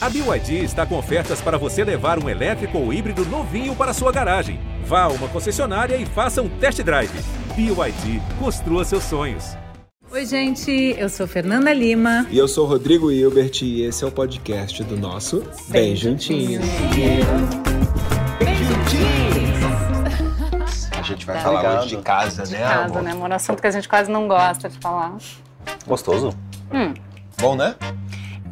A BYD está com ofertas para você levar um elétrico ou híbrido novinho para sua garagem. Vá a uma concessionária e faça um test drive. BYD, construa seus sonhos. Oi, gente, eu sou Fernanda Lima. E eu sou Rodrigo Hilbert e esse é o podcast do nosso Bem, Bem Juntinho. Bem Juntinhos! A gente vai tá falar ligado. hoje de casa, de né? Casa, amor? né, amor? Assunto que a gente quase não gosta de falar. Gostoso? Hum. Bom, né?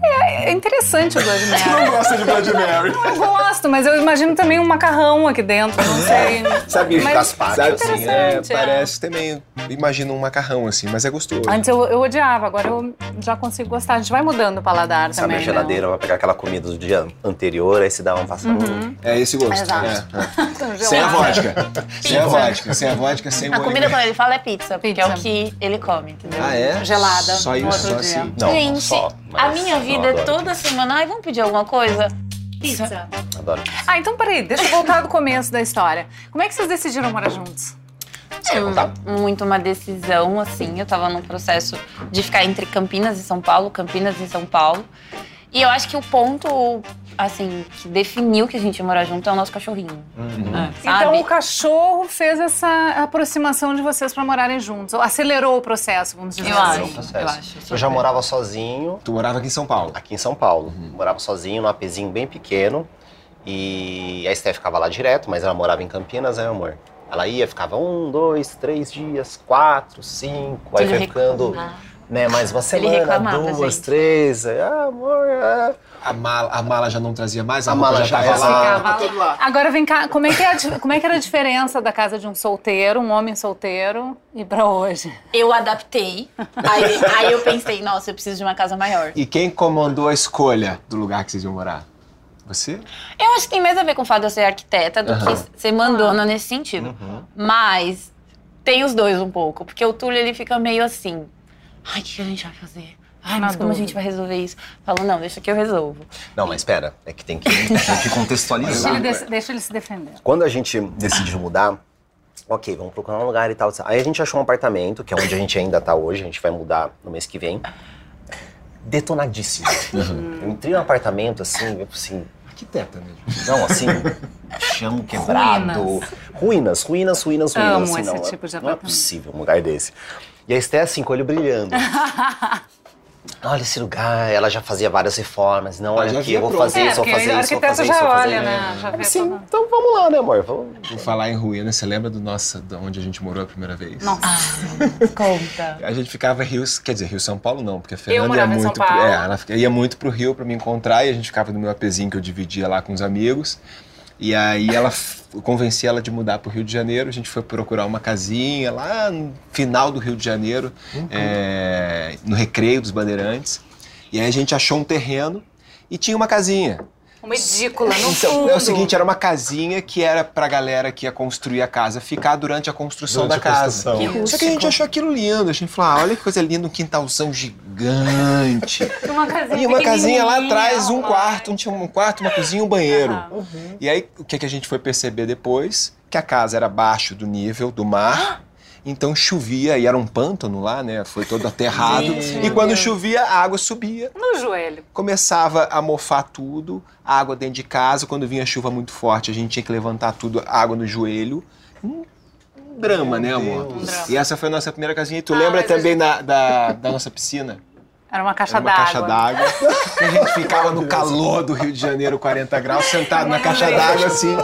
É, é interessante o Blood Mary. não gosta de Blood Mary. Eu gosto, mas eu imagino também um macarrão aqui dentro, não sei. Sabe, mas gazpacho, é assim, é, parece também, imagino um macarrão, assim, mas é gostoso. Antes eu, eu odiava, agora eu já consigo gostar. A gente vai mudando o paladar Sabe também, a geladeira, né? vai pegar aquela comida do dia anterior, aí se dá um passão. Uhum. É esse gosto. Exato. É, é. sem a vodka. sem a vodka, sem a vodka, sem A comida quando ele fala é pizza, porque é o Pizza. que ele come, entendeu? Ah, é? Gelada, Só no isso, outro só dia. assim. Não, Gente, só. a mas minha eu vida é adoro toda semana. Ai, vamos pedir alguma coisa? Pizza. pizza, Adoro pizza. Ah, então peraí, deixa eu voltar do começo da história. Como é que vocês decidiram morar juntos? Contar? Muito uma decisão, assim. Eu tava num processo de ficar entre Campinas e São Paulo, Campinas e São Paulo. E eu acho que o ponto, assim, que definiu que a gente ia morar junto é o nosso cachorrinho. É, sabe? Então o cachorro fez essa aproximação de vocês pra morarem juntos, ou acelerou o processo, vamos dizer Eu assim. acho. Processo. eu acho, Eu já morava sozinho Tu morava aqui em São Paulo. aqui em São Paulo. Morava sozinho num apezinho bem pequeno. E a Esté ficava lá direto, mas ela morava em Campinas, né, amor? Ela ia, ficava um, dois, três dias, quatro, cinco, aí foi ficando, reclamar. Né, mais uma Ele semana, reclamava, duas, gente. três, ah, amor, é. A mala, a mala já não trazia mais, a, A mala já já tava lá. Lá. Agora vem cá, como é, que é como é que era a diferença da casa de um solteiro, um homem solteiro, e pra hoje? Eu adaptei. Aí, aí eu pensei, nossa, eu preciso de uma casa maior. E quem comandou a escolha do lugar que vocês iam morar? Você? Eu acho que tem mais a ver com o fato de eu ser arquiteta do Aham. que ser mandona nesse sentido. Mas tem os dois um pouco. Porque o Túlio, ele fica meio assim... Ai, o que a gente vai fazer? Ai, mas como a gente vai resolver isso? Falo, não, deixa que eu resolvo. Não, mas espera, é que tem que, tem que Deixa contextualizar. ele, des- deixa ele se defender. Quando a gente decidiu mudar, ok, vamos procurar um lugar e tal. Aí a gente achou um apartamento, que é onde a gente ainda tá hoje, a gente vai mudar no mês que vem. Detonadíssimo. Eu entrei no apartamento assim, eu assim, Arquiteta mesmo. não, assim, chão quebrado. Ruínas, ruínas, ruínas, ruínas. Amo assim, esse não, tipo de Não é possível um lugar desse. E a Esté assim, com o olho brilhando. Olha esse lugar, ela já fazia várias reformas. Não, olha aqui, eu vou fazer É, isso, vou porque fazer o isso, vou fazer já isso, vou fazer olha, isso. né? Já vê Sim, então vamos lá, né, amor? Vamos, Por falar em ruína, você lembra do nosso, de onde a gente morou a primeira vez? Nossa. Conta. A gente ficava em Rio, quer dizer, Rio São Paulo não, porque a Fernanda ia muito, pro- é, ela ia muito pro Rio pra me encontrar e a gente ficava no meu apezinho que eu dividia lá com os amigos. E aí ela convenci ela de mudar pro Rio de Janeiro. A gente foi procurar uma casinha lá no final do Rio de Janeiro, é, no Recreio dos Bandeirantes. E aí a gente achou um terreno e tinha uma casinha. Uma edícula, no Então, fundo. é o seguinte, era uma casinha que era pra galera que ia construir a casa ficar durante a construção Durante da a casa. construção. Que Só que a gente achou aquilo lindo. A gente falou, ah, olha que coisa linda, um quintalzão gigante. Uma casinha E uma casinha lá atrás, um quarto, um, tinha um quarto, uma cozinha, um banheiro. Aham. E aí, o que, que a gente foi perceber depois? Que a casa era abaixo do nível do mar. Então chovia, e era um pântano lá, né? Foi todo aterrado. Gente, e meu quando Deus. chovia, a água subia No joelho. começava a mofar tudo, água dentro de casa. Quando vinha chuva muito forte, a gente tinha que levantar tudo, água no joelho. Um, drama, né, amor? Um drama. E essa foi a nossa primeira casinha. E tu Ah, lembra a também da, da, da nossa piscina? Era uma caixa Era uma d'água. caixa d'água. a gente ficava no calor do Rio de Janeiro, 40 graus, sentado na caixa d'água, assim,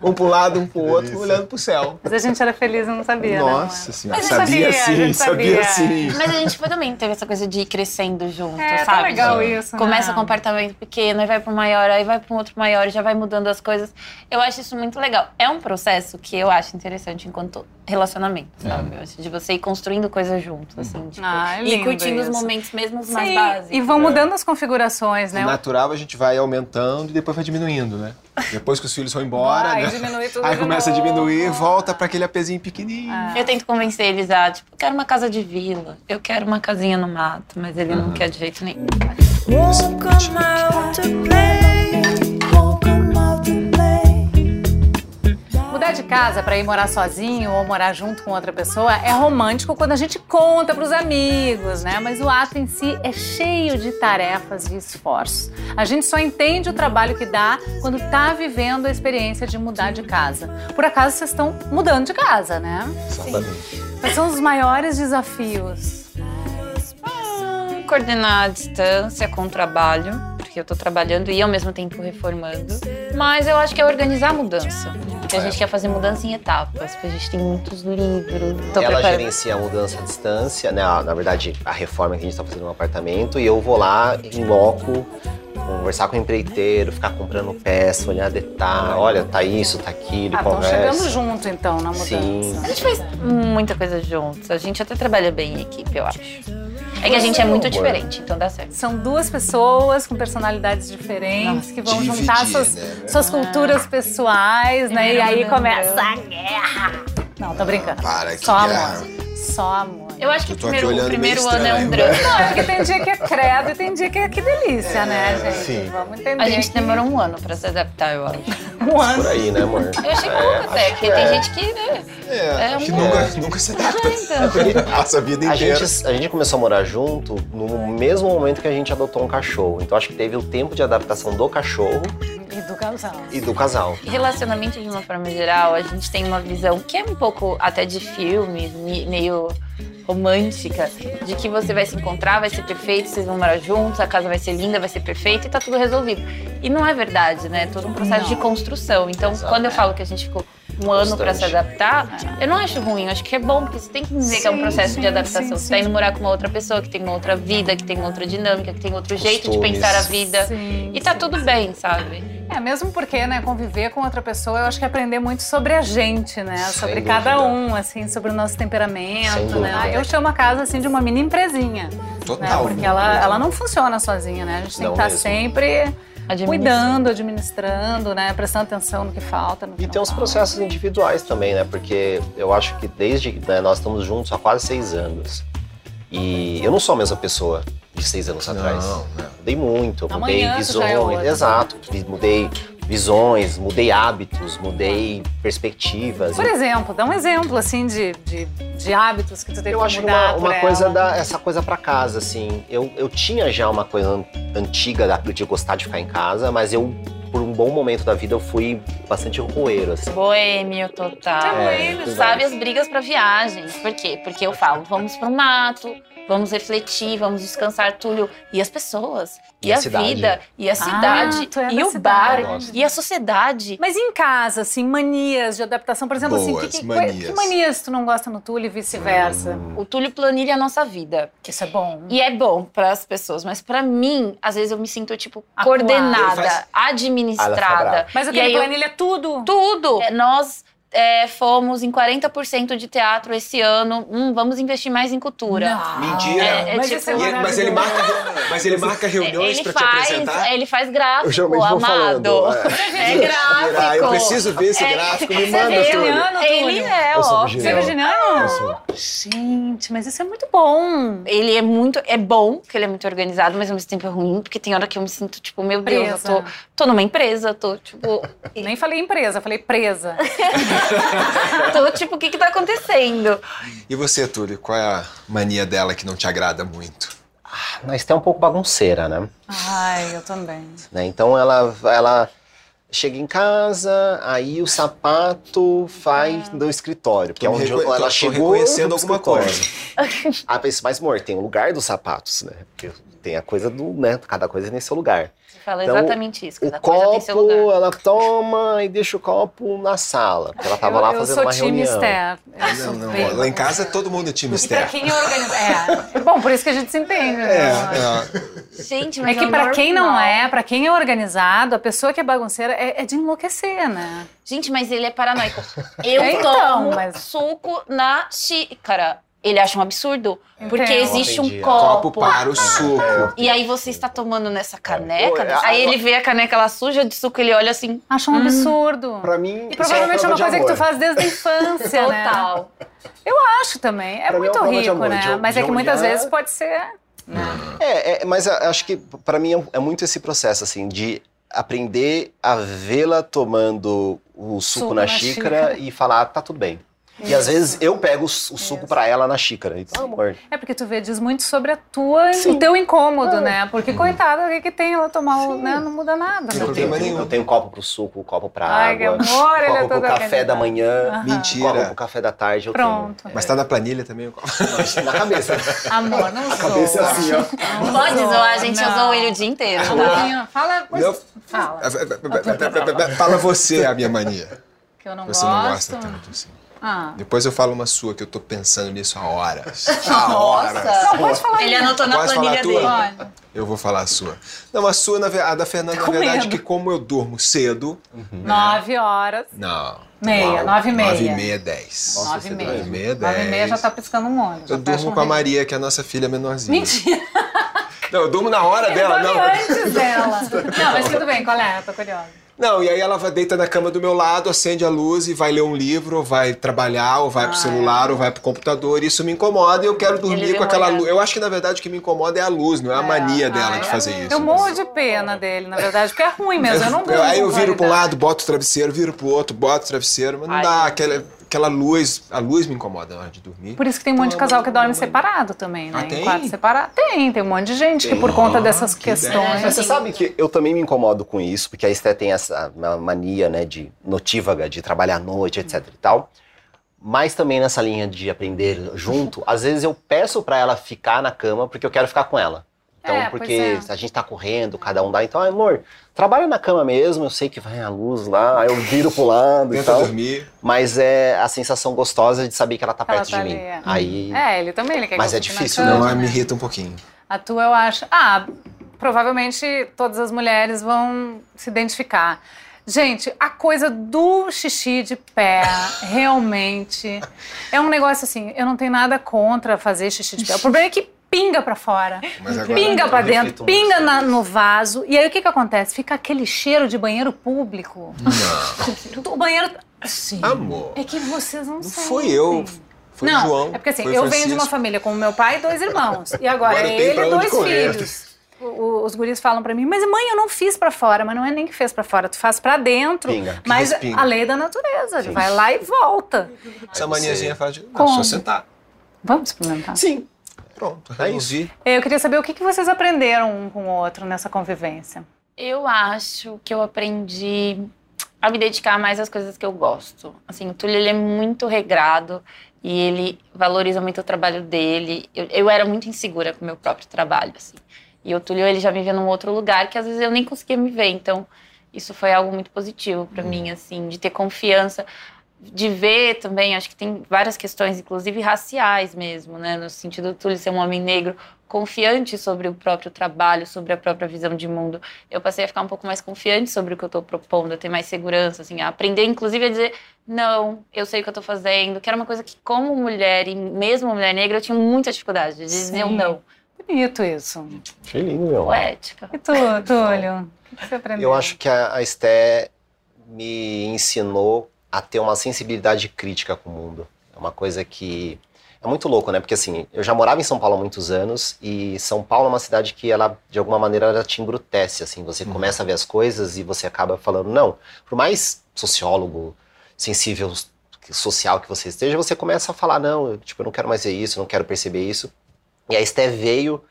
um pro lado, um pro outro, olhando pro céu. Mas a gente era feliz e não sabia, né? Nossa amor? senhora, Mas a gente sabia, sabia, a sim, gente sabia, sabia. sim. Mas a gente foi também teve essa coisa de ir crescendo junto, É, sabe? tá legal isso, né? Começa com um apartamento pequeno, aí vai para um maior, aí vai para um outro maior, já vai mudando as coisas. Eu acho isso muito legal. É um processo que eu acho interessante enquanto relacionamento, sabe? Eu acho de você ir construindo coisas juntos, assim, tipo, Ah, é e curtindo os isso. momentos mesmo os mais Sim, básicos. e vão mudando as configurações, né? No natural a gente vai aumentando e depois vai diminuindo, né? Depois que os filhos vão embora, Vai né? tudo Aí começa a novo. diminuir, volta pra aquele apezinho pequenininho. Eu tento convencer eles a, tipo, eu quero uma casa de vila, eu quero uma casinha no mato, mas ele não quer de jeito nenhum. Casa para ir morar sozinho ou morar junto com outra pessoa é romântico quando a gente conta para os amigos, né? Mas o ato em si é cheio de tarefas e esforços. A gente só entende o trabalho que dá quando tá vivendo a experiência de mudar de casa. Por acaso vocês estão mudando de casa, né? Exatamente. Quais são os maiores desafios? Hum, coordenar a distância com o trabalho, porque eu tô trabalhando e ao mesmo tempo reformando. Mas eu acho que é organizar a mudança. Porque a gente quer fazer mudança em etapas, porque a gente tem muitos livros. Tô ela preparando. gerencia a mudança à distância, né? Na verdade, a reforma que a gente está fazendo no apartamento, e eu vou lá em loco, conversar com o empreiteiro, ficar comprando peça, olhar detalhe, olha, tá isso, tá aquilo, Ah, conversa. chegando junto então na mudança. Sim. A gente faz muita coisa juntos. A gente até trabalha bem em equipe, eu acho. É que a gente é muito diferente, então dá certo. São duas pessoas com personalidades diferentes que vão Dividir, juntar suas, né? suas culturas pessoais, né? E aí começa a guerra. Não, tô brincando. Para, que Só guerra. amor. Só amor. Eu acho que Eu primeiro, o primeiro ano é um drama. Não, é porque tem dia que é credo e tem dia que é que delícia, né, gente? Sim. Vamos entender. A gente que demorou um ano pra se adaptar, eu acho. um ano. Por aí, né, amor? Eu achei pouco até, porque tem gente que, né? É, É que um- nunca, nunca se adapta. então. Passa a vida A inteira. gente, a gente começou a morar junto no mesmo momento que a gente adotou um cachorro. Então acho que teve o tempo de adaptação do cachorro E do casal. e do casal. Relacionamento, de uma forma geral, a gente tem uma visão que é um pouco até de filme, me- meio romântica, de que você vai se encontrar, vai ser perfeito, vocês vão morar juntos, a casa vai ser linda, vai ser perfeita e tá tudo resolvido. E não é verdade, né? É todo um processo Não. de construção. Então, Exato. quando eu falo que a gente ficou um ano pra se adaptar, eu não acho ruim, eu acho que é bom, porque você tem que dizer que é um Sim, processo sim, de adaptação. sim, Você tá sim. indo morar com uma outra pessoa que tem uma outra vida, que tem uma outra dinâmica, que tem outro jeito de Costumes. pensar a vida. Sim, E tá sim. tudo bem, sabe? É, mesmo porque, né, conviver com outra pessoa, eu acho que é aprender muito sobre a gente, né? Sem sobre dúvida. cada um, assim, sobre o nosso Sem temperamento, né? dúvida. Eu chamo a casa, assim, de uma mini empresinha, né? Total. Porque ela, ela não funciona sozinha, né? A gente tem Não que estar mesmo. sempre. Cuidando, administrando, né? Prestando atenção no que falta, no que E não tem os processos individuais também, né? Porque eu acho que desde né, nós estamos juntos há quase seis anos. E eu não sou a mesma pessoa de seis anos atrás. Não, não. Mudei muito, eu mudei Amanhã já é visões. outra. Exato. Mudei visões, mudei hábitos, mudei perspectivas. Por exemplo, dá um exemplo, assim, de, de, de hábitos que tu teve Eu que acho mudar uma, por uma coisa ela. da essa coisa pra casa, assim. Eu, eu tinha já uma coisa an- antiga da- de gostar de ficar em casa, mas eu, por um bom momento da vida, eu fui bastante roeiro, assim. Boêmio total. É, Tu tudo sabe as brigas pra viagens. Por quê? Porque eu falo, vamos pro mato, vamos refletir, vamos descansar, Túlio. E as pessoas, e, E a cidade. vida, e a cidade, tu é e o cidade. bar, e a sociedade. Mas em casa, assim, manias de adaptação, por exemplo, Boas, assim, que, que, manias. que manias tu não gosta no Túlio e vice-versa? O Túlio planilha a nossa vida. Isso é bom. E é bom para as pessoas, mas pra mim, às vezes eu me sinto, tipo, Acuada. coordenada, faz- Ah, administrada. Mas o que aí ele eu- planilha é tudo. Tudo! É, Nós é, fomos em 40% de teatro esse ano. Hum, vamos investir mais em cultura. Mentira. É, é mas tipo- isso é ele- mas ele marca, mas ele marca reuniões ele pra te apresentar? ele faz gráfico, Eu vou amado. falando, É, gráfico. Ah, eu preciso ver esse gráfico, me manda, Ele- Túlio. Ele Túlio? é, ó. Você é virginiano? Gente, mas isso é muito bom. Ele é muito. É bom que ele é muito organizado, mas ao mesmo tempo é ruim, porque tem hora que eu me sinto, tipo, meu Deus, Presa. eu tô, tô numa empresa, tô, tipo. Nem falei empresa, falei presa. tô, tipo, o que que tá acontecendo? E você, Túlio, qual é a mania dela que não te agrada muito? Mas tem um pouco bagunceira, né? Ai, eu também. né? Então ela, ela chega em casa, aí o sapato vai no escritório. Que é onde tô- ela tô chegou reconhecendo alguma coisa. Ah, mas, mas, amor, tem o lugar dos sapatos, né? Porque tem a coisa do, né? Cada coisa tem seu lugar. Fala Então, exatamente isso. O Cada seu copo, lugar. ela toma e deixa o copo na sala. Porque ela tava eu, lá eu fazendo uma time reunião. Esther. Eu Não, sou não, bem lá em casa todo mundo é time pra Esther. quem é organizado. É. Bom, por isso que a gente se entende. né? É, é. Gente, É mas que pra quem não é, pra quem é organizado, a pessoa que é bagunceira é, é de enlouquecer, né? Gente, mas ele é paranoico. Eu Então, tomo mas- suco na xícara. Ele acha um absurdo. Porque Entendo. existe um copo. Copo para o suco. E aí você está tomando nessa caneca. É. Aí ele vê a caneca lá suja de suco, ele olha assim. Acha um absurdo. Pra mim, E provavelmente é uma coisa que tu faz desde a infância, né? Total. Eu acho também. É Pra é muito de rico, amor, né? de- Mas é de que muitas olhar- vezes pode ser. É, é, mas acho que pra mim é, é muito esse processo, assim, de aprender a vê-la tomando o suco, Suco na, na xícara, xícara. e falar, tá tudo bem. E às vezes eu pego o, o suco pra ela na xícara. E, ah, amor. É porque tu vê, diz muito sobre a tua, Sim. o teu incômodo, né? Porque, coitada, o que, que tem ela tomar, o, né? Não muda nada. Tem né? Tenho, problema nenhum. eu tenho copo pro suco, um copo pra Ai, que água, amor, ele é copo pro todo café organizado. da manhã, Aham. Mentira. copo pro café da tarde. Eu Pronto. Mas tá na planilha também? o- tenho. Na cabeça. Amor, não A cabeça é assim, ó. Não Pode zoa, zoar, a gente não. usou ele o dia inteiro. Um Tá? pouquinho. Fala, Não. fala. Fala você a minha mania. Que eu não Você gosto. não gosta tanto assim. Ah. Depois eu falo uma sua que eu tô pensando nisso há horas. Há horas. Não, pode falar Ele anotou na falar planilha dele. Pode. Eu vou falar a sua. Não, a sua, na a da Fernanda, na Com verdade, medo. que como eu durmo cedo. Nove horas. Não. Meia, nove e meia. Nove e meia, dez. Nossa, Nove e meia. Nove e meia, dez. Nove e meia já tá piscando um olho. Eu fecha durmo um com a. Maria, que é a nossa filha menorzinha. Mentira. Não, eu durmo na hora dela, eu não. dormi antes dela. Não, mas tudo bem, qual é? Eu tô curiosa. Não, e aí ela vai deita na cama do meu lado, acende a luz e vai ler um livro, ou vai trabalhar, ou vai pro Ah, celular, ou vai pro computador. Isso me incomoda e eu quero dormir com aquela luz. Eu acho que na verdade o que me incomoda é a luz, não é a mania dela Ah, de é. fazer isso. Eu morro de pena dele, na verdade, porque é ruim mesmo. Eu não durmo aí eu viro pra um lado, boto o travesseiro, viro pro outro, boto o travesseiro, mas não Ai, dá. Aquela, aquela luz, a luz me incomoda na hora de dormir. Por isso que tem um monte de casal que dorme separado também, né? Ah, tem? Em quarto separado. Tem, tem um monte de gente que por conta dessas que questões. Mas você sabe que eu também me incomodo com isso, porque a Esté tem essa ma- mania, né, de notívaga, de trabalhar à noite, etc e tal. Mas também nessa linha de aprender junto, às vezes eu peço pra ela ficar na cama porque eu quero ficar com ela. Então, É, porque é. a gente tá correndo, cada um dá. Então, amor, trabalha na cama mesmo, eu sei que vai a luz lá, aí eu viro pro lado e tal. dormir. Mas é a sensação gostosa de saber que ela tá Ela perto tá de mim. ali, é. Aí. É, ele também, ele quer Mas que eu é difícil, né? cama, Não, me irrita um pouquinho. A tua eu acho. Ah, provavelmente todas as mulheres vão se identificar. Gente, a coisa do xixi de pé, realmente, é um negócio assim, eu não tenho nada contra fazer xixi de pé. O problema é que pinga pra fora. Pinga pra Eu dentro, pinga na- no vaso. E aí o que que acontece? Fica aquele cheiro de banheiro público. Não. O banheiro... Sim. Amor. É que vocês não Não sentem. fui eu. Foi não, João. é porque assim, eu o venho de uma Francisco. família com meu pai e dois irmãos. E agora, Agora ele e dois correr. filhos. O- os guris falam pra mim, mas mãe, eu não fiz pra fora. Mas não é nem que fez pra fora, tu faz pra dentro. Pinga. Mas a lei da natureza, vai lá e volta. Essa maniazinha faz de. Não, Como? só sentar. Vamos experimentar. Sim. Pronto, É resolvi. Eu queria saber o que vocês aprenderam um com o outro nessa convivência. Eu acho que eu aprendi a me dedicar mais às coisas que eu gosto. Assim, o Túlio ele é muito regrado e ele valoriza muito o trabalho dele. Eu, eu era muito insegura com o meu próprio trabalho, assim. E o Túlio ele já me via num outro lugar que às vezes eu nem conseguia me ver. Então, isso foi algo muito positivo para mim, assim, de ter confiança, de ver também. Acho que tem várias questões, inclusive raciais mesmo, né? No sentido do Túlio ser um homem negro confiante sobre o próprio trabalho, sobre a própria visão de mundo eu passei a ficar um pouco mais confiante sobre o que eu estou propondo, a ter mais segurança, assim, a aprender, inclusive, a dizer não, eu sei o que eu estou fazendo, que era uma coisa que, como mulher e mesmo mulher negra, eu tinha muita dificuldade de dizer um Sim. não. Bonito isso. Achei lindo, meu. Poética. E tu, Túlio? O que você aprendeu? Eu acho que a, a Esté me ensinou a ter uma sensibilidade crítica com o mundo. É uma coisa que é muito louco, né? Porque assim, eu já morava em São Paulo há muitos anos e São Paulo é uma cidade que ela, de alguma maneira, ela te embrutece, assim. Você começa a ver as coisas e você acaba falando, não, por mais sociólogo, sensível social que você esteja, você começa a falar, não, eu, tipo, eu não quero mais ver isso, eu não quero perceber isso. E a Esté veio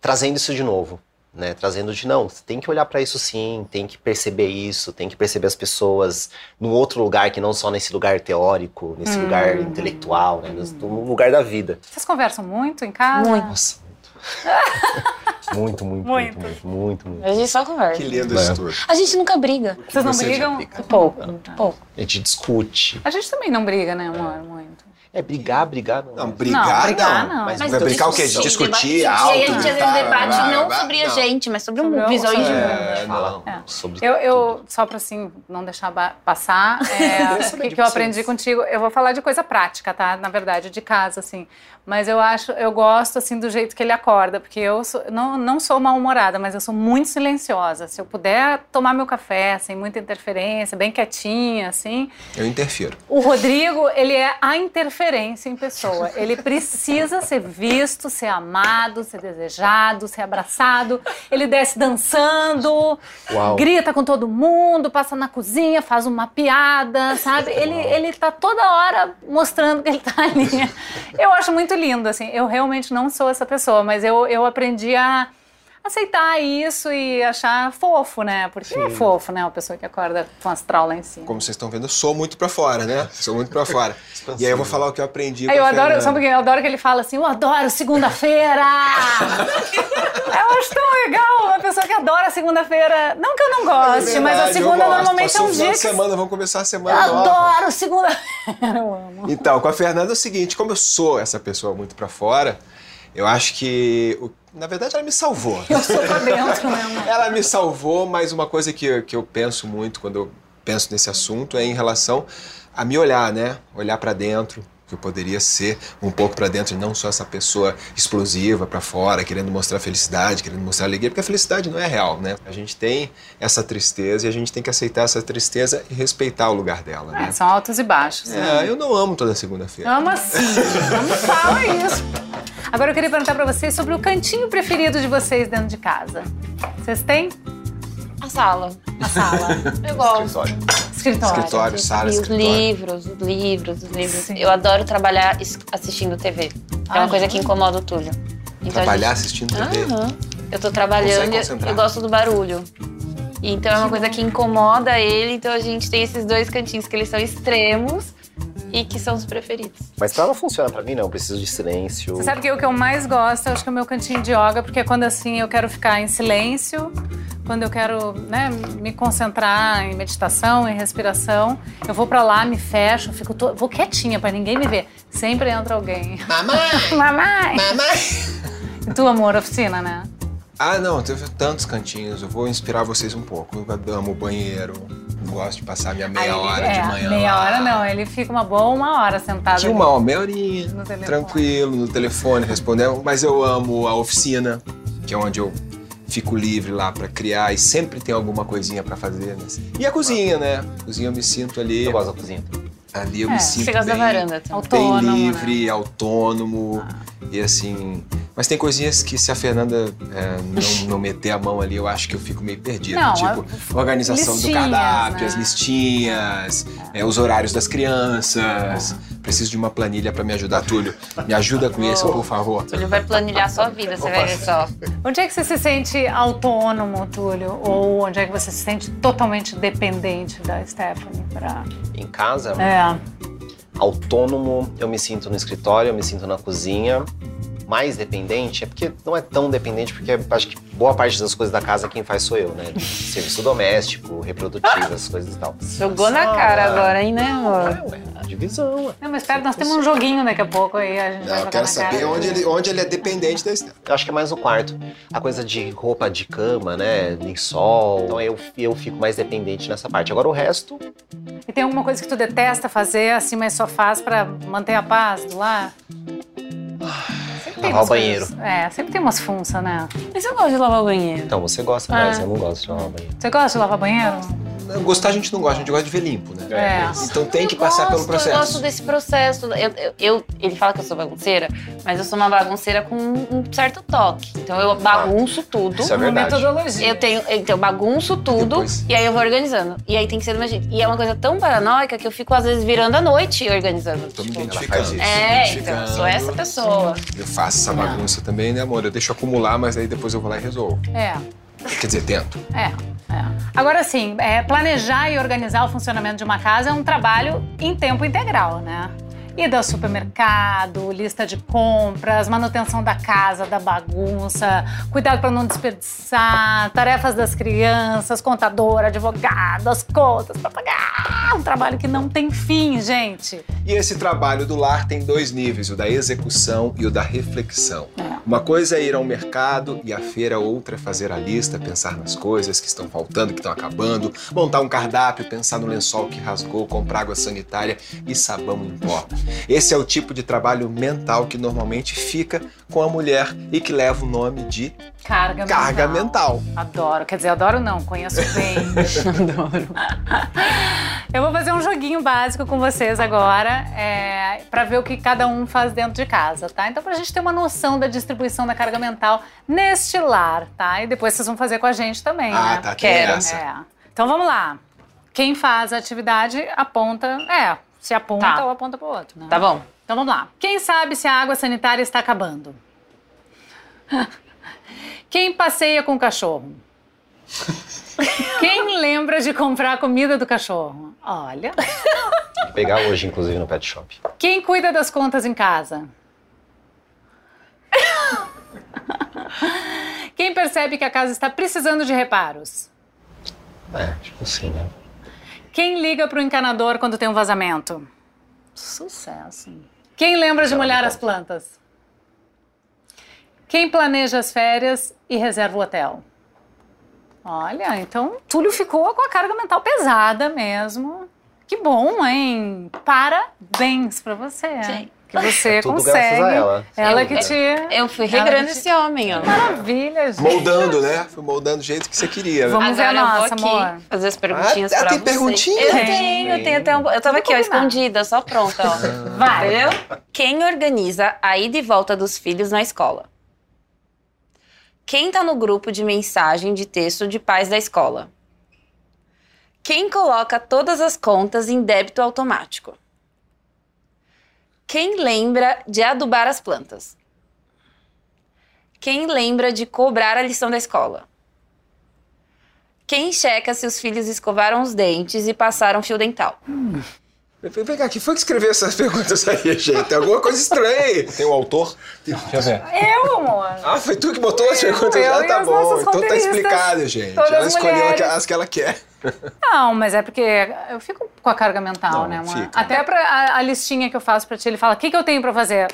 trazendo isso de novo, né? Trazendo de não, você tem que olhar para isso sim, tem que perceber isso, tem que perceber as pessoas num outro lugar que não só nesse lugar teórico, nesse Hum. lugar intelectual, né? No lugar da vida. Vocês conversam muito em casa? Muito. Nossa, muito. muito, muito, muito, Muito. muito, muito, muito. A gente só conversa. Que lindo É. isso tudo. A gente nunca briga. Vocês não brigam? briga. Pouco, muito pouco. A gente discute. A gente também não briga, né, amor? Muito. É brigar, brigar, não. Não, brigar, brigar não. não. Mas vai brincar o quê? De discutir, alto, E a gente às vezes gritar, debate não sobre a gente, mas sobre, Sobre um, visões de mundo. É, não. sobre Eu, eu só para assim não deixar passar, é, o que, que eu aprendi contigo, eu vou falar de coisa prática, tá? Na verdade, de casa, assim. Mas eu acho, eu gosto assim do jeito que ele acorda, porque eu sou- não, não sou mal-humorada, mas eu sou muito silenciosa. Se eu puder tomar meu café sem muita interferência, bem quietinha, assim. Eu interfiro. O Rodrigo, ele é a interferência em pessoa. Ele precisa ser visto, ser amado, ser desejado, ser abraçado. Ele desce dançando, Uau. grita com todo mundo, passa na cozinha, faz uma piada, sabe? Ele, ele tá toda hora mostrando que ele tá ali. Eu acho muito lindo, assim. Eu realmente não sou essa pessoa, mas eu, eu aprendi a aceitar isso e achar fofo, né? Porque é fofo, né? Uma pessoa que acorda com astral lá em cima. Como vocês estão vendo, eu sou muito pra fora, né? Sou muito pra fora. e aí eu vou falar o que eu aprendi Aí com eu a adoro, Fernanda. sabe por quê? Eu adoro que ele fala assim, eu adoro segunda-feira! eu acho tão legal uma pessoa que adora segunda-feira. Não que eu não goste, É mas a verdade, segunda eu gosto. normalmente é um dia que... semana, vamos começar a Eu semana nova. adoro segunda-feira, eu amo. Então, com a Fernanda é o seguinte, como eu sou essa pessoa muito pra fora, eu acho que, o- na verdade, ela me salvou. Eu sou pra dentro, né, amor? Ela me salvou, mas uma coisa que, eu- que eu penso muito quando eu penso nesse assunto é em relação a me olhar, né? Olhar pra dentro, que eu poderia ser um pouco pra dentro, e não só essa pessoa explosiva pra fora, querendo mostrar felicidade, querendo mostrar alegria, porque a felicidade não é real, né? A gente tem essa tristeza e a gente tem que aceitar essa tristeza e respeitar o lugar dela, É, né? são altos e baixos. né? É, eu não amo toda segunda-feira. Ama sim, não fala isso. Agora eu queria perguntar pra vocês sobre o cantinho preferido de vocês dentro de casa. Vocês têm? A sala. A sala, Eu gosto. escritório. Escritório, sala, E os escritório. livros, os livros, os livros. Sim. Eu adoro trabalhar assistindo TV. É Ah, uma coisa é? que incomoda o Túlio. Então, Trabalhar gente- assistindo TV. Aham. Eu tô trabalhando, concentrar. eu gosto do barulho. Então é uma coisa que incomoda ele, então a gente tem esses dois cantinhos que eles são extremos e que são os preferidos. Mas pra ela funciona pra mim, não. Eu preciso de silêncio. Você sabe que o que eu mais gosto, eu acho que é o meu cantinho de yoga, porque é quando assim eu quero ficar em silêncio, quando eu quero né, me concentrar em meditação, em respiração, eu vou pra lá, me fecho, fico to... vou quietinha pra ninguém me ver. Sempre entra alguém. Mamãe! Mamãe! Mamãe! E tu, amor, oficina, né? Ah, não, teve tantos cantinhos. Eu vou inspirar vocês um pouco. Eu amo o banheiro. Gosto de passar minha meia Aí hora é, de manhã. Meia lá. hora não, ele fica uma boa uma hora sentado. De uma hora, meia horinha, No tranquilo, no telefone, respondendo. Mas eu amo a oficina, que é onde eu fico livre lá pra criar e sempre tem alguma coisinha pra fazer. Né? E a cozinha, né? Cozinha eu me sinto ali. Eu gosto da cozinha. Ali eu É, me sinto bem, da varanda também. Autônomo, bem né? livre, autônomo. E assim. Mas tem coisinhas que se a Fernanda é, não, não meter a mão ali, eu acho que eu fico meio perdido. Não, tipo, organização do cardápio, né? as listinhas, é, os horários das crianças. Preciso de uma planilha pra me ajudar, Túlio. Me ajuda com isso, por favor. Túlio vai planilhar a sua vida, você vai ver só. Onde é que você se sente autônomo, Túlio? Ou onde é que você se sente totalmente dependente da Stephanie? Pra... Em casa, É. autônomo, eu me sinto no escritório, eu me sinto na cozinha. Mais dependente, é porque não é tão dependente, porque acho que boa parte das coisas da casa quem faz sou eu, né? Serviço doméstico, reprodutivo, essas coisas e tal. Jogou na cara agora, hein, né, amor? É, divisão, ué. Não, mas espera, nós temos um joguinho daqui a pouco aí. A gente vai Não, eu jogar quero saber cara. onde ele, onde ele é dependente da Esther. Eu acho que é mais no quarto. A coisa de roupa de cama, né? Lençol. Então eu, eu fico mais dependente nessa parte. Agora o resto, E tem alguma coisa que tu detesta fazer, assim, mas só faz pra manter a paz do lar? Sempre Lavar o banheiro. coisas- É, sempre tem umas funças, né? Mas eu gosto de lavar o banheiro. então você gosta Ah. mais, eu não gosto de lavar banheiro. Você gosta de lavar banheiro? Gostar a gente não gosta, a gente gosta de ver limpo, né? É. Então tem que Eu passar gosto, pelo processo. Eu gosto desse processo. Eu, eu- eu- ele fala que eu sou bagunceira, mas eu sou uma bagunceira com um certo toque. Então eu bagunço tudo. Isso é verdade. metodologia. Eu tenho, então eu bagunço tudo Depois. e aí eu vou organizando. E aí tem que ser do meu jeito. E é uma coisa tão paranoica que eu fico às vezes virando a noite organizando. Tô me Tipo, identificando. isso. é, então, eu sou essa pessoa. Eu faço essa bagunça também, né, amor? Eu deixo acumular, mas aí depois eu vou lá e resolvo. É. Quer dizer, tento. É, é. Agora sim, é, planejar e organizar o funcionamento de uma casa é um trabalho em tempo integral, né? Ida ao supermercado, lista de compras, manutenção da casa, da bagunça, cuidado para não desperdiçar, tarefas das crianças, contador, advogado, as contas para pagar. Um trabalho que não tem fim, gente. E esse trabalho do lar tem dois níveis, o da execução e o da reflexão. É. Uma coisa é ir ao mercado e à feira, outra é fazer a lista, pensar nas coisas que estão faltando, que estão acabando, montar um cardápio, pensar no lençol que rasgou, comprar água sanitária e sabão em pó. Esse é o tipo de trabalho mental que normalmente fica com a mulher e que leva o nome de Carga, carga mental. Adoro. Quer dizer, adoro não, conheço bem. adoro. Eu vou fazer um joguinho básico com vocês agora, é, para ver o que cada um faz dentro de casa, tá? Então, pra gente ter uma noção da distribuição da carga mental neste lar, tá? E depois vocês vão fazer com a gente também, Ah, né? tá, tem Quero. essa. É. Então vamos lá. Quem faz a atividade aponta. É, se aponta Tá. ou aponta pro outro, né? Tá bom. Então vamos lá. Quem sabe se a água sanitária está acabando? Quem passeia com o cachorro? Quem lembra de comprar a comida do cachorro? Olha. Vou pegar hoje, inclusive, no pet shop. Quem cuida das contas em casa? Quem percebe que a casa está precisando de reparos? É, tipo assim, né? Quem liga pro encanador quando tem um vazamento? Sucesso. Quem lembra de molhar as plantas? Quem planeja as férias e reserva o hotel? Olha, então Túlio ficou com a carga mental pesada mesmo. Que bom, hein? Parabéns pra você. Sim. Que você Tudo consegue. graças a ela. Ela Eu- que te. Eu fui regrando te- esse homem, ó. Maravilha, gente. Moldando, né? Foi moldando do jeito que você queria. né? Vamos ver a Agora eu nossa, vou aqui amor. fazer as perguntinhas Ah, pra tem você. perguntinha? Eu tenho, eu tenho até um... Eu tava aqui, ó, escondida, só pronta, ó. Vai. Entendeu? Quem organiza a ida e volta dos filhos na escola? Quem tá no grupo de mensagem de texto de pais da escola? Quem coloca todas as contas em débito automático? Quem lembra de adubar as plantas? Quem lembra de cobrar a lição da escola? Quem checa se os filhos escovaram os dentes e passaram fio dental? Vem vem cá, quem foi que escreveu essas perguntas aí, gente? Tem alguma coisa estranha aí. Tem um autor? Deixa eu ver. Eu, amor. Ah, foi tu que botou as perguntas? eu ah, tá bom. Então tá explicado, gente. todas Ela escolheu mulheres. as que ela quer. Não, mas é porque eu fico com a carga mental, Não, né, amor? fica. Até pra, a, a listinha que eu faço pra ti, ele fala: o que, que eu tenho pra fazer?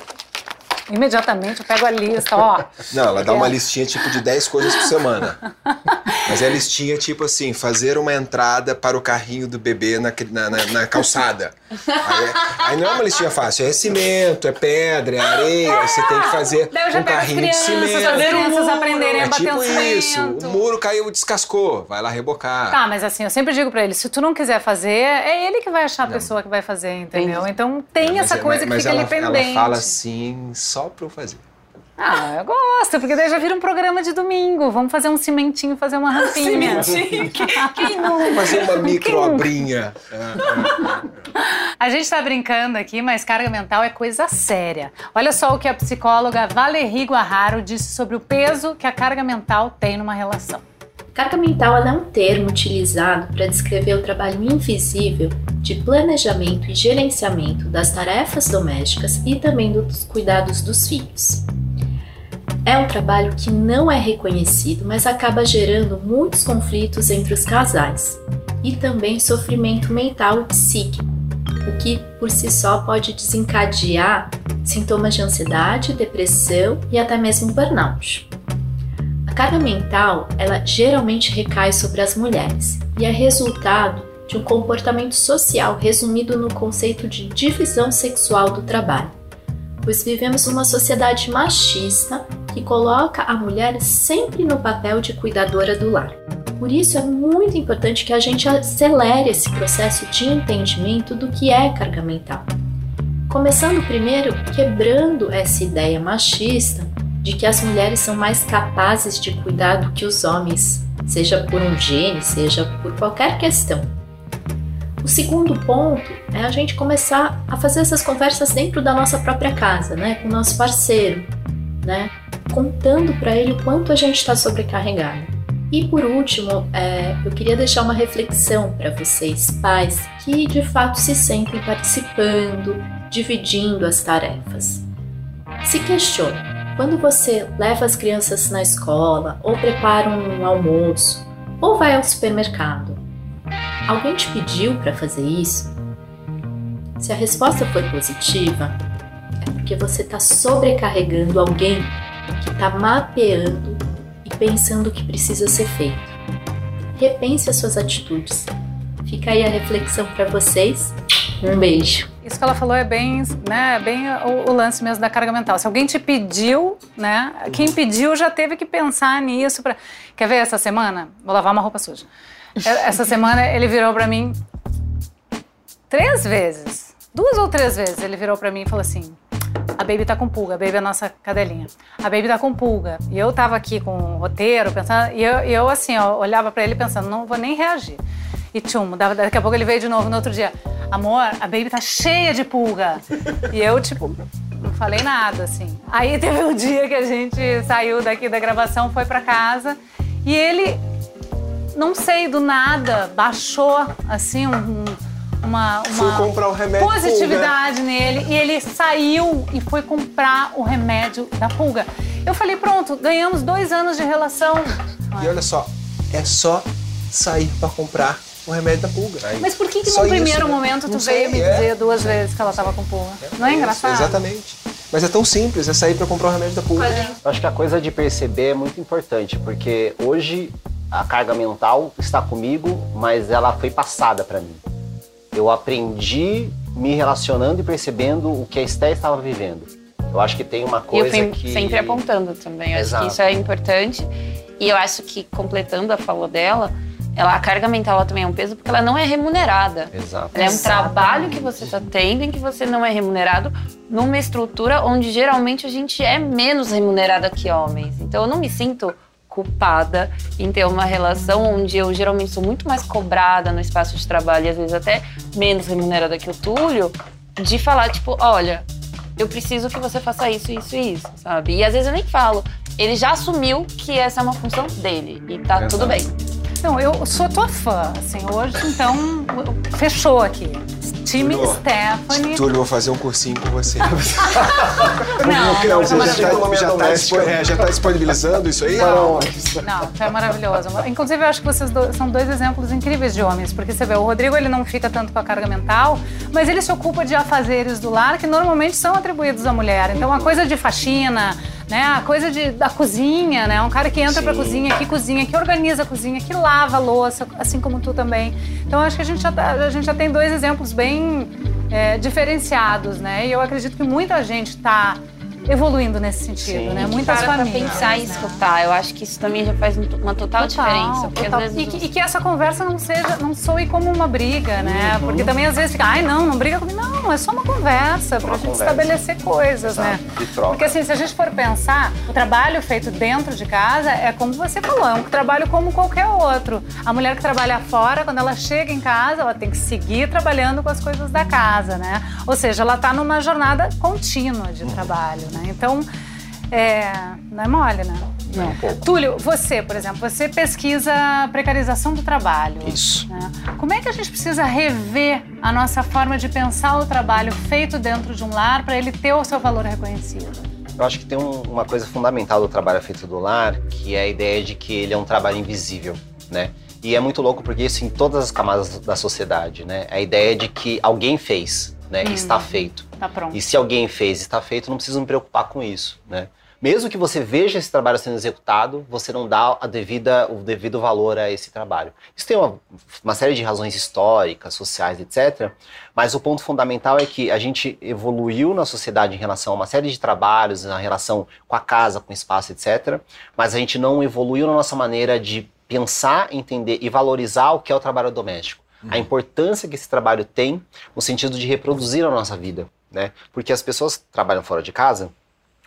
Imediatamente eu pego a lista, ó. Não, ela dá É. uma listinha tipo de 10 coisas por semana. Mas é a listinha tipo assim, fazer uma entrada para o carrinho do bebê na, na, na- na calçada. Aí, é- aí não é uma listinha fácil, é cimento, é pedra, é areia, aí você tem que fazer um carrinho de crianças, cimento. as crianças aprenderem É a bater tipo um isso, o muro caiu, descascou, vai lá rebocar. Tá, mas assim, eu sempre digo pra ele, se tu não quiser fazer, é ele que vai achar a pessoa que vai fazer, entendeu? Então tem Mas essa é- coisa mas que fica ela, ali pendente. Ela fala assim, só pra eu fazer. Ah, eu gosto, porque daí já vira um programa de domingo. Vamos fazer um cimentinho, fazer uma rampinha. Quem não? Fazer uma micro obrinha. A gente tá brincando aqui, mas carga mental é coisa séria. Olha só o que a psicóloga Valerie Guarraro disse sobre o peso que a carga mental tem numa relação. Carga mental é um termo utilizado para descrever o trabalho invisível de planejamento e gerenciamento das tarefas domésticas e também dos cuidados dos filhos. É um trabalho que não é reconhecido, mas acaba gerando muitos conflitos entre os casais e também sofrimento mental e psíquico, o que por si só pode desencadear sintomas de ansiedade, depressão e até mesmo burnout. Carga mental, ela geralmente recai sobre as mulheres e é resultado de um comportamento social resumido no conceito de divisão sexual do trabalho, pois vivemos uma sociedade machista que coloca a mulher sempre no papel de cuidadora do lar. Por isso é muito importante que a gente acelere esse processo de entendimento do que é carga mental. Começando primeiro quebrando essa ideia machista de que as mulheres são mais capazes de cuidar do que os homens, seja por um gene, seja por qualquer questão. O segundo ponto é a gente começar a fazer essas conversas dentro da nossa própria casa, né, com o nosso parceiro, né, contando para ele o quanto a gente está sobrecarregado. E por último, é, eu queria deixar uma reflexão para vocês, pais, que de fato se sentem participando, dividindo as tarefas. Se questione, quando você leva as crianças na escola, ou prepara um almoço, ou vai ao supermercado, alguém te pediu para fazer isso? Se a resposta for positiva, é porque você está sobrecarregando alguém que está mapeando e pensando o que precisa ser feito. Repense as suas atitudes. Fica aí a reflexão para vocês. Um beijo. Isso que ela falou é bem, né, bem o, o, lance mesmo da carga mental. Se alguém te pediu, né, quem pediu já teve que pensar nisso. Pra... Quer ver essa semana? Vou lavar uma roupa suja. Essa semana ele virou para mim três vezes, duas ou três vezes. Ele virou para mim e falou assim: a Baby tá com pulga, a Baby é a nossa cadelinha. A Baby tá com pulga. E eu tava aqui com o roteiro, pensando, e eu, eu assim, ó, olhava para ele pensando, não vou nem reagir. E tchum, daqui a pouco ele veio de novo no outro dia. Amor, a Baby tá cheia de pulga. E eu, tipo, não falei nada, assim. Aí teve um dia que a gente saiu daqui da gravação, foi para casa, e ele, não sei, do nada, baixou, assim, um uma, uma positividade nele e ele saiu e foi comprar o remédio da pulga. Eu falei, pronto, ganhamos dois anos de relação. E olha só, é só sair para comprar o remédio da pulga. Mas por que, que no primeiro isso, né? momento tu veio me dizer é. duas vezes que ela estava com pulga? É, Não é isso, engraçado? Exatamente. Mas é tão simples, é sair para comprar o remédio da pulga. Eu acho que a coisa de perceber é muito importante, porque hoje a carga mental está comigo, mas ela foi passada para mim. Eu aprendi me relacionando e percebendo o que a Esté estava vivendo. Eu acho que tem uma coisa e eu que... sempre apontando também. Eu Exato. acho que isso é importante. E eu acho que, completando a fala dela, ela, a carga mental ela também é um peso porque ela não é remunerada. Exato. Ela é um trabalho que você está tendo em que você não é remunerado numa estrutura onde geralmente a gente é menos remunerada que homens. Então eu não me sinto culpada em ter uma relação onde eu geralmente sou muito mais cobrada no espaço de trabalho e às vezes até menos remunerada que o Túlio, de falar, tipo, olha, eu preciso que você faça isso, isso e isso, sabe? E às vezes eu nem falo. Ele já assumiu que essa é uma função dele e tá Exato. tudo bem. Não, eu sou tua fã, assim, hoje então fechou aqui. Time Túlio, Stephanie. Túlio, vou fazer um cursinho com você. não, não, você já, já, tá, é, já tá disponibilizando isso aí? Não, não, é maravilhoso. Inclusive, eu acho que vocês são dois exemplos incríveis de homens, porque você vê, o Rodrigo ele não fica tanto com a carga mental, mas ele se ocupa de afazeres do lar que normalmente são atribuídos à mulher. Então, uma coisa de faxina, né? A coisa de, da cozinha, né? Um cara que entra Sim. pra cozinha, que cozinha, que organiza a cozinha, que lava a louça, assim como tu também. Então acho que a gente já, tá, a gente já tem dois exemplos bem é, diferenciados, né? E eu acredito que muita gente está evoluindo nesse sentido, Sim. né? Muitas Para famílias. Pra pensar né? e escutar. Eu acho que isso também já faz uma total, total diferença. Total. Vezes... E, que, e, que, essa conversa não seja, não soe como uma briga, né? Uhum. Porque também às vezes fica, ai não, não briga comigo. Não, é só uma conversa para a gente conversa. estabelecer coisas, Exato. né? Porque assim, se a gente for pensar, o trabalho feito dentro de casa é como você falou, é um trabalho como qualquer outro. A mulher que trabalha fora, quando ela chega em casa, ela tem que seguir trabalhando com as coisas da casa, né? Ou seja, ela está numa jornada contínua de uhum. trabalho. Né? Então, é, não é mole, né? Não, Túlio, você, por exemplo, você pesquisa precarização do trabalho. Isso. Né? Como é que a gente precisa rever a nossa forma de pensar o trabalho feito dentro de um lar para ele ter o seu valor reconhecido? Eu acho que tem um, uma coisa fundamental do trabalho feito do lar, que é a ideia de que ele é um trabalho invisível, né? E é muito louco porque isso em todas as camadas da sociedade, né? A ideia de que alguém fez, né? Hum, está feito. Tá pronto. E se alguém fez está feito, não precisa me preocupar com isso, né? Mesmo que você veja esse trabalho sendo executado, você não dá a devida, o devido valor a esse trabalho. Isso tem uma, uma série de razões históricas, sociais, etc. Mas o ponto fundamental é que a gente evoluiu na sociedade em relação a uma série de trabalhos, na relação com a casa, com o espaço, etc. Mas a gente não evoluiu na nossa maneira de pensar, entender e valorizar o que é o trabalho doméstico a importância que esse trabalho tem no sentido de reproduzir a nossa vida, né? Porque as pessoas trabalham fora de casa,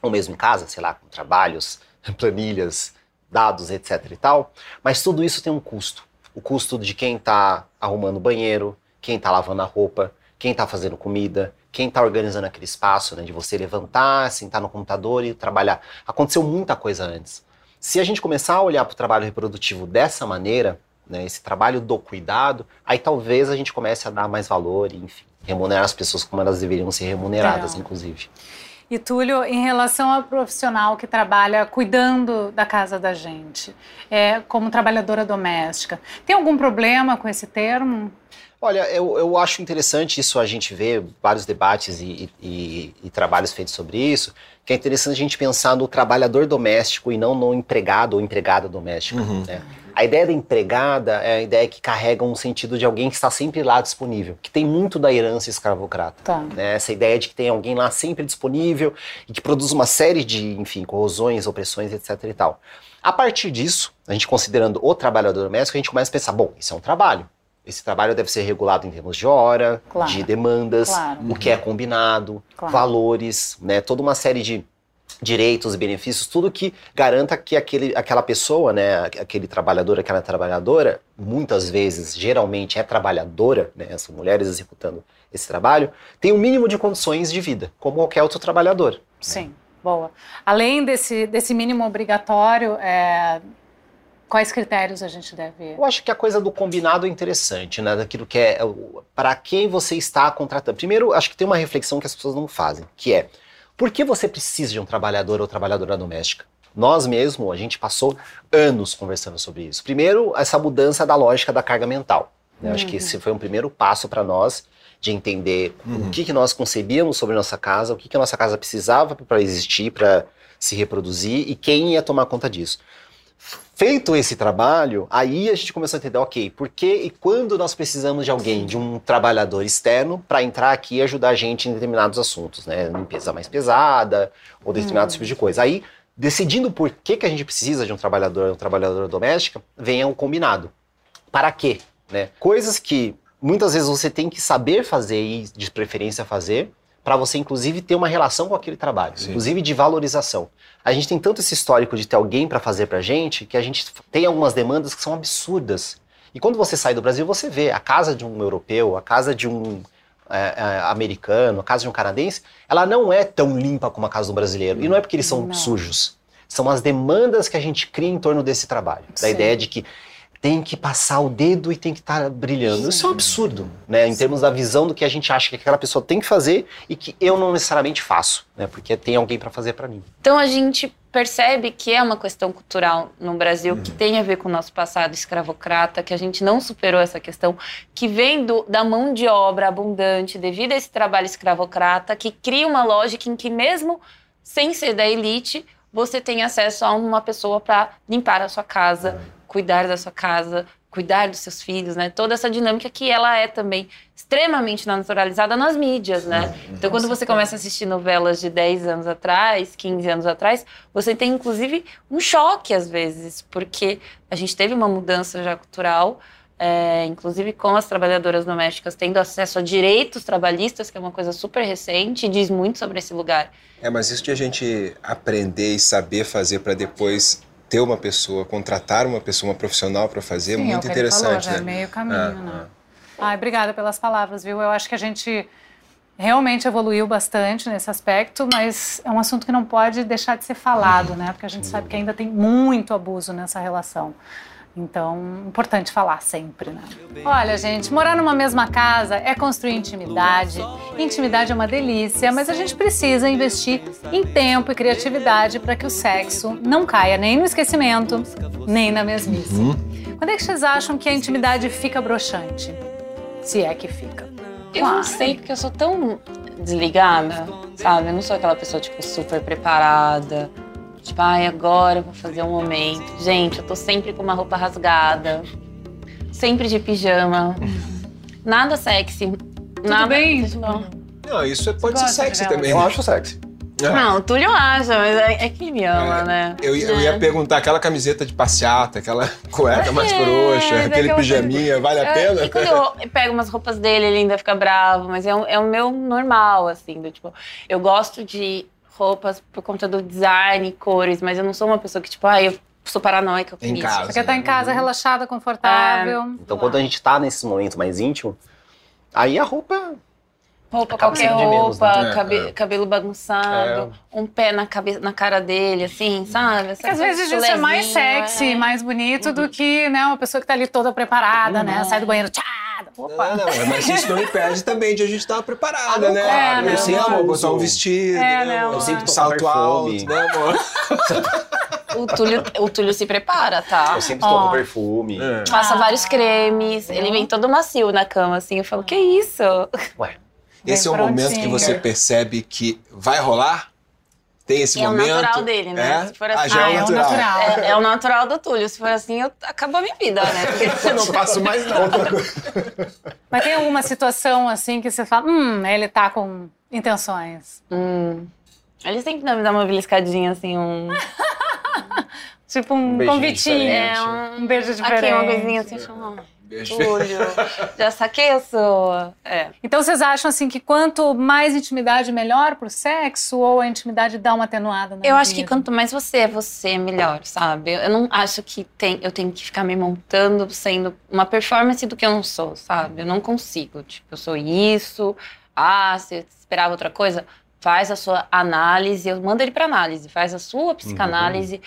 ou mesmo em casa, sei lá, com trabalhos, planilhas, dados, etc e tal, mas tudo isso tem um custo. O custo de quem está arrumando o banheiro, quem está lavando a roupa, quem está fazendo comida, quem está organizando aquele espaço, né, de você levantar, sentar no computador e trabalhar. Aconteceu muita coisa antes. Se a gente começar a olhar para o trabalho reprodutivo dessa maneira, né, esse trabalho do cuidado, aí talvez a gente comece a dar mais valor e, enfim, remunerar as pessoas como elas deveriam ser remuneradas, é. inclusive. E Túlio, em relação ao profissional que trabalha cuidando da casa da gente, é, como trabalhadora doméstica, tem algum problema com esse termo? Olha, eu, eu acho interessante isso, a gente vê vários debates e, e, e, trabalhos feitos sobre isso, que é interessante a gente pensar no trabalhador doméstico e não no empregado ou empregada doméstica. Uhum. Né? A ideia da empregada é a ideia que carrega um sentido de alguém que está sempre lá disponível, que tem muito da herança escravocrata. Tá. Né? Essa ideia de que tem alguém lá sempre disponível e que produz uma série de, enfim, corrosões, opressões, etc e tal. A partir disso, a gente considerando o trabalhador doméstico, a gente começa a pensar, bom, isso é um trabalho. Esse trabalho deve ser regulado em termos de hora, Claro. de demandas, Claro. o que é combinado, Claro. valores, né? Toda uma série de direitos e benefícios, tudo que garanta que aquele, aquela pessoa, né, aquele trabalhador, aquela trabalhadora, muitas vezes, geralmente é trabalhadora, né, são mulheres executando esse trabalho, tem um mínimo de condições de vida, como qualquer outro trabalhador. Sim, boa. Além desse, desse mínimo obrigatório, é, quais critérios a gente deve. Eu acho que a coisa do combinado é interessante, né? Daquilo que é para quem você está contratando. Primeiro, acho que tem uma reflexão que as pessoas não fazem, que é por que você precisa de um trabalhador ou trabalhadora doméstica? Nós mesmo, a gente passou anos conversando sobre isso. Primeiro, essa mudança da lógica da carga mental. né? Eu Acho que esse foi um primeiro passo para nós de entender o que, que nós concebíamos sobre nossa casa, o que, que a nossa casa precisava para existir, para se reproduzir e quem ia tomar conta disso. Feito esse trabalho, aí a gente começou a entender, ok, por que e quando nós precisamos de alguém, de um trabalhador externo, para entrar aqui e ajudar a gente em determinados assuntos, né? Limpeza mais pesada ou determinados tipos de coisa. Aí, decidindo por que, que a gente precisa de um trabalhador, um trabalhadora doméstica, vem o combinado. Para quê? Né? Coisas que muitas vezes você tem que saber fazer e de preferência fazer, para você inclusive ter uma relação com aquele trabalho, Sim. inclusive de valorização. A gente tem tanto esse histórico de ter alguém para fazer pra gente que a gente tem algumas demandas que são absurdas. E quando você sai do Brasil, você vê a casa de um europeu, a casa de um é, é, americano, a casa de um canadense, ela não é tão limpa como a casa do brasileiro. E não é porque eles são Não. sujos. São as demandas que a gente cria em torno desse trabalho. Da Sim. ideia de que tem que passar o dedo e tem que estar brilhando. Isso é um absurdo, né? Em termos da visão do que a gente acha que aquela pessoa tem que fazer e que eu não necessariamente faço, né? Porque tem alguém para fazer para mim. Então a gente percebe que é uma questão cultural no Brasil que tem a ver com o nosso passado escravocrata, que a gente não superou essa questão, que vem do- da mão de obra abundante devido a esse trabalho escravocrata, que cria uma lógica em que mesmo sem ser da elite, você tem acesso a uma pessoa para limpar a sua casa, cuidar da sua casa, cuidar dos seus filhos, né? Toda essa dinâmica que ela é também extremamente naturalizada nas mídias, né? Então, quando você começa a assistir novelas de 10 anos atrás, 15 anos atrás, você tem inclusive um choque às vezes, porque a gente teve uma mudança já cultural, é, inclusive com as trabalhadoras domésticas tendo acesso a direitos trabalhistas, que é uma coisa super recente e diz muito sobre esse lugar. É, mas isso de a gente aprender e saber fazer para depois ter uma pessoa, contratar uma pessoa, uma profissional para fazer, é Sim, muito o que ele falou, interessante, é né? meio caminho, Ah, né? Ai, obrigada pelas palavras, viu? Eu acho que a gente realmente evoluiu bastante nesse aspecto, mas é um assunto que não pode deixar de ser falado, né? Porque a gente sabe que ainda tem muito abuso nessa relação. Então, importante falar sempre, né? Olha, gente, morar numa mesma casa é construir intimidade. Intimidade é uma delícia, mas a gente precisa investir em tempo e criatividade para que o sexo não caia nem no esquecimento, nem na mesmice. Quando é que vocês acham que a intimidade fica broxante? Se é que fica. Eu não sei, porque eu sou tão desligada, sabe? Eu não sou aquela pessoa, tipo, super preparada. Tipo, ai, agora eu vou fazer um momento. Gente, eu tô sempre com uma roupa rasgada. Sempre de pijama. Nada sexy. nada, bem? Não, isso é- pode ser sexy também. Eu acho sexy. É. não, o Túlio acha, mas é, é que me ama, É, né? Eu, ia- eu É. ia perguntar, aquela camiseta de passeata, aquela cueca mais É, frouxa, é aquele pijaminha, vale a É, pena? E quando eu pego umas roupas dele, ele ainda fica bravo, mas é, o- é o meu normal, assim, do tipo, eu gosto de roupas por conta do design, cores, mas eu não sou uma pessoa que, tipo, ai, eu sou paranoica com Em isso. casa. Quer estar em casa relaxada, confortável. Então, quando a gente tá nesse momento mais íntimo, aí a roupa Roupa, Acaba qualquer de menos, roupa, né? É, cabe- é. cabelo bagunçado, um pé na, cabe na cara dele, assim, sabe? Essa Porque às vezes isso é mais sexy, é. mais bonito do que né, uma pessoa que tá ali toda preparada, né? Sai do banheiro, tchá! Opa! Não, não, mas isso não impede também de a gente estar preparada, Ah, né? claro, eu né? sei, Eu amor, botar um vestido, É, né, amor? Eu sempre tô salto alto, né, amor? O Túlio, o Túlio se prepara, tá? Eu sempre com perfume. É. Passa Ah. vários cremes, ele vem todo macio na cama, assim. Eu falo, que isso? Ué, Esse é o momento que você percebe que vai rolar? Tem esse É o momento. natural dele, né? É? Se for Ah, assim, já é Ah, o é o natural. natural. É, é o natural do Túlio. Se for assim, eu, acabou a minha vida, né? Porque Eu não faço mais nada. Mas tem alguma situação assim que você fala, hum, ele tá com intenções. Hum. Ele sempre me dá uma beliscadinha, assim, um... Tipo um, beijinho convitinho. diferente. É, um, Um beijo diferente. Aqui, uma coisinha assim, chama... Beijo. Túlio, já saquei a sua. É. Então vocês acham assim que quanto mais intimidade, melhor pro sexo? Ou a intimidade dá uma atenuada na Eu acho que quanto mais você é você, melhor, sabe? Eu não acho que tem, eu tenho que ficar me montando sendo uma performance do que eu não sou, sabe? Eu não consigo. Tipo, eu sou isso. Ah, você esperava outra coisa? Faz a sua análise, eu mando ele pra análise, faz a sua psicanálise,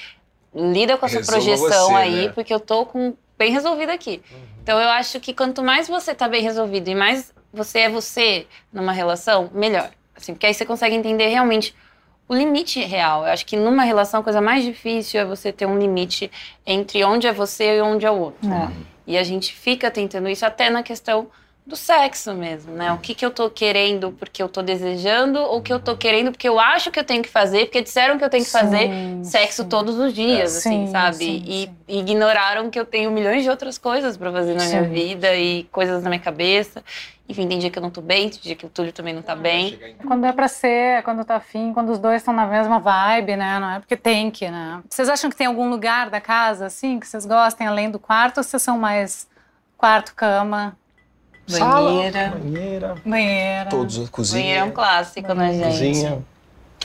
lida com essa Resolva projeção você, aí, né? porque eu tô com bem resolvido aqui. Então eu acho que quanto mais você tá bem resolvido e mais você é você numa relação, melhor. Assim, porque aí você consegue entender realmente o limite real. Eu acho que numa relação a coisa mais difícil é você ter um limite entre onde é você e onde é o outro. É. E a gente fica tentando isso até na questão do sexo mesmo, né? O que, que eu tô querendo porque eu tô desejando ou o que eu tô querendo porque eu acho que eu tenho que fazer, porque disseram que eu tenho que fazer Sim, sexo sim. todos os dias, É. assim, Sim, sabe? sim, e sim. ignoraram que eu tenho milhões de outras coisas pra fazer na minha vida e coisas na minha cabeça. Enfim, tem dia que eu não tô bem, tem dia que o Túlio também não tá bem. Quando é pra ser, é quando tá afim, quando os dois estão na mesma vibe, né? Não é porque tem que, né? Vocês acham que tem algum lugar da casa, assim, que vocês gostem além do quarto? Ou vocês são mais quarto, cama, Banheira. Banheira. banheira? Todos, Banheira é um cozinha. clássico, né, gente? Cozinha.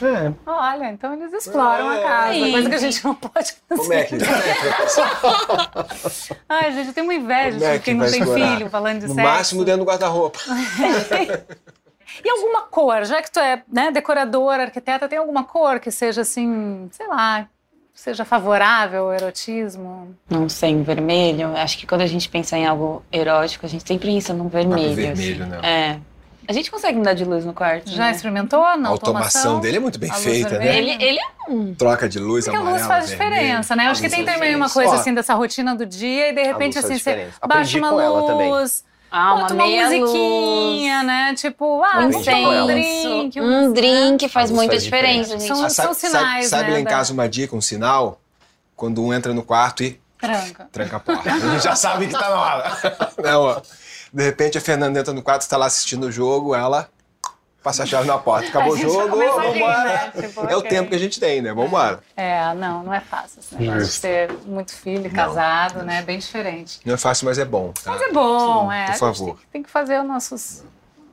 É. Olha, então eles exploram É, a casa, sim. coisa que a gente não pode fazer. Como é que. Ai, gente, eu tenho uma inveja Como é de que quem não tem explorar? filho falando de No sexo. máximo dentro do guarda-roupa. E alguma cor, já que tu é né, decoradora, arquiteta, tem alguma cor que seja assim, sei lá, seja favorável ao erotismo? Não sei, em vermelho. Acho que quando a gente pensa em algo erótico, a gente sempre pensa num vermelho. vermelho, assim. né? É. A gente consegue mudar de luz no quarto. Já né? experimentou na A automação dele é muito bem A feita, né? Ele, ele é Troca de luz, Porque a amarela, luz faz vermelho. diferença, né? Eu acho que A tem faz também uma coisa Ó, assim dessa rotina do dia e de repente assim você baixa uma com ela também. luz, ah, uma uma musiquinha, luz, né? Tipo, ah, um vamos tomar um incenso, drink. um drink faz muita faz diferença, diferença. gente. São- Ah, sabe, sinais, sabe, sabe né, lá em casa uma dica, um sinal? Quando um entra no quarto e Tranca. tranca a porta. A gente já sabe que tá na hora. Não, ó. De repente a Fernanda entra no quarto, está lá assistindo o jogo, ela passa a chave na porta. Acabou o jogo, vambora. né? Tipo, É o ok. tempo que a gente tem, né? Vambora. É, não, não é fácil esse negócio de ter muito filho, casado, né? É bem diferente. Não é fácil, mas é bom. Tá? Mas é bom, Sim, é. por A gente favor. Tem que, tem que fazer os nossos.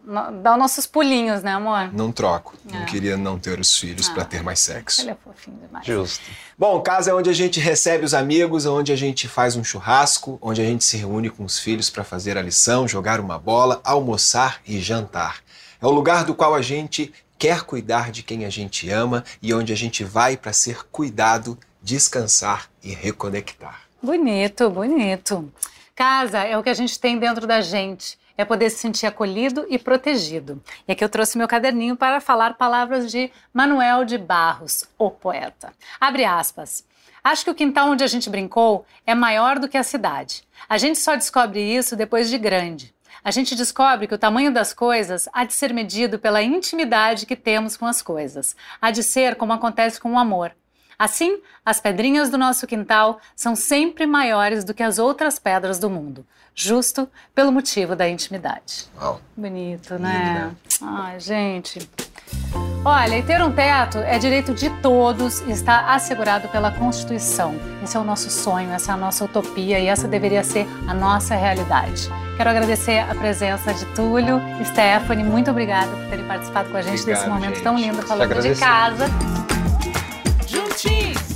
No- dar os nossos pulinhos, né, amor? Não troco. Não É. queria não ter os filhos Ah. pra ter mais sexo. Ele é fofinho demais. Justo. Bom, casa é onde a gente recebe os amigos, onde a gente faz um churrasco, onde a gente se reúne com os filhos para fazer a lição, jogar uma bola, almoçar e jantar. É o lugar do qual a gente quer cuidar de quem a gente ama e onde a gente vai para ser cuidado, descansar e reconectar. Bonito, bonito. Casa é o que a gente tem dentro da gente. É poder se sentir acolhido e protegido. E aqui eu trouxe meu caderninho para falar palavras de Manuel de Barros, o poeta. Abre aspas. Acho que o quintal onde a gente brincou é maior do que a cidade. A gente só descobre isso depois de grande. A gente descobre que o tamanho das coisas há de ser medido pela intimidade que temos com as coisas. Há de ser como acontece com o amor. Assim, as pedrinhas do nosso quintal são sempre maiores do que as outras pedras do mundo, justo pelo motivo da intimidade. Uau. Bonito, Lindo, né? né? Ai, gente. Olha, e ter um teto é direito de todos e está assegurado pela Constituição. Esse é o nosso sonho, essa é a nossa utopia e essa deveria ser a nossa realidade. Quero agradecer a presença de Túlio e Stephanie. Muito obrigada por terem participado com a gente Obrigado, desse momento gente. tão lindo falando de casa. Juntinhos!